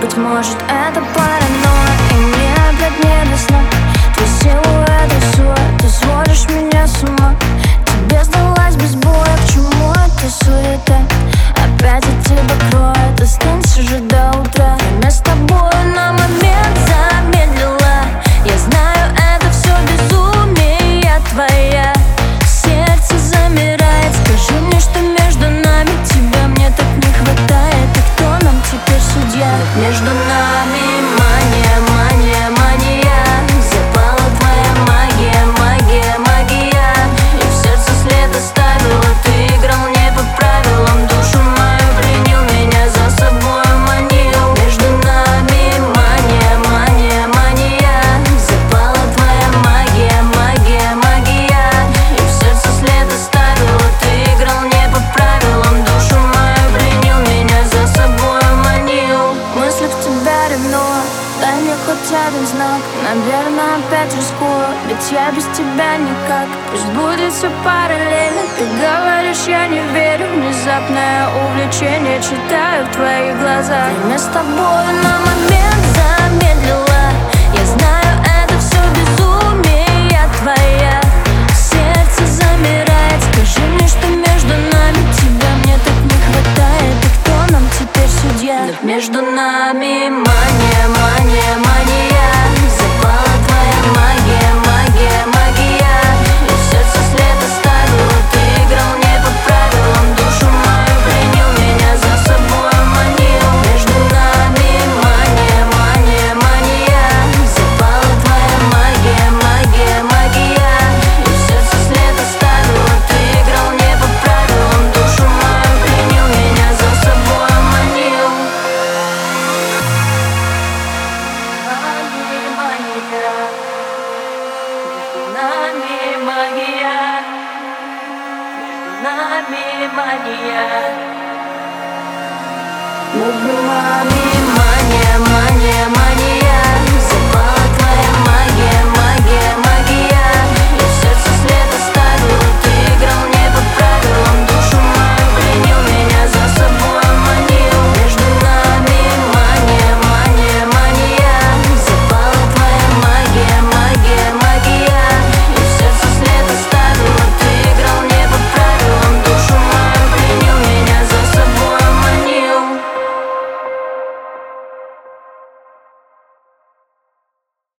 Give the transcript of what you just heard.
Быть может это паранойя. И мне опять не до сна. Дай мне хоть один знак. Наверное, опять рискую Ведь я без тебя никак. Пусть будет все параллельно. Ты говоришь, я не верю. Внезапное увлечение Читаю в твоих глазах. Время с тобой на момент. Между нами. Мания, мания, мания. nami mania. Move your